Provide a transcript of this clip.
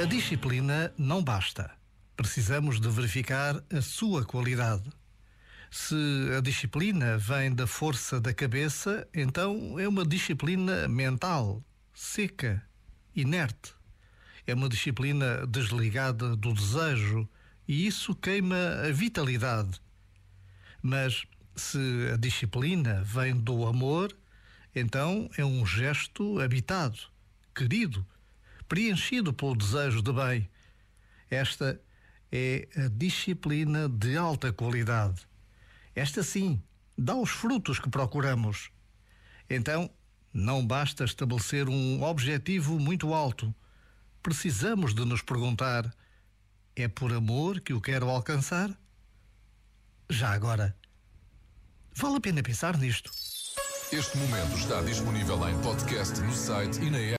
A disciplina não basta. Precisamos de verificar a sua qualidade. Se a disciplina vem da força da cabeça, então é uma disciplina mental, seca, inerte. É uma disciplina desligada do desejo e isso queima a vitalidade. Mas se a disciplina vem do amor, então é um gesto habitado, querido, preenchido pelo desejo de bem. Esta é a disciplina de alta qualidade. Esta sim dá os frutos que procuramos. Então, não basta estabelecer um objetivo muito alto. Precisamos de nos perguntar: é por amor que o quero alcançar? Já agora, vale a pena pensar nisto. Este momento está disponível em podcast no site e na app.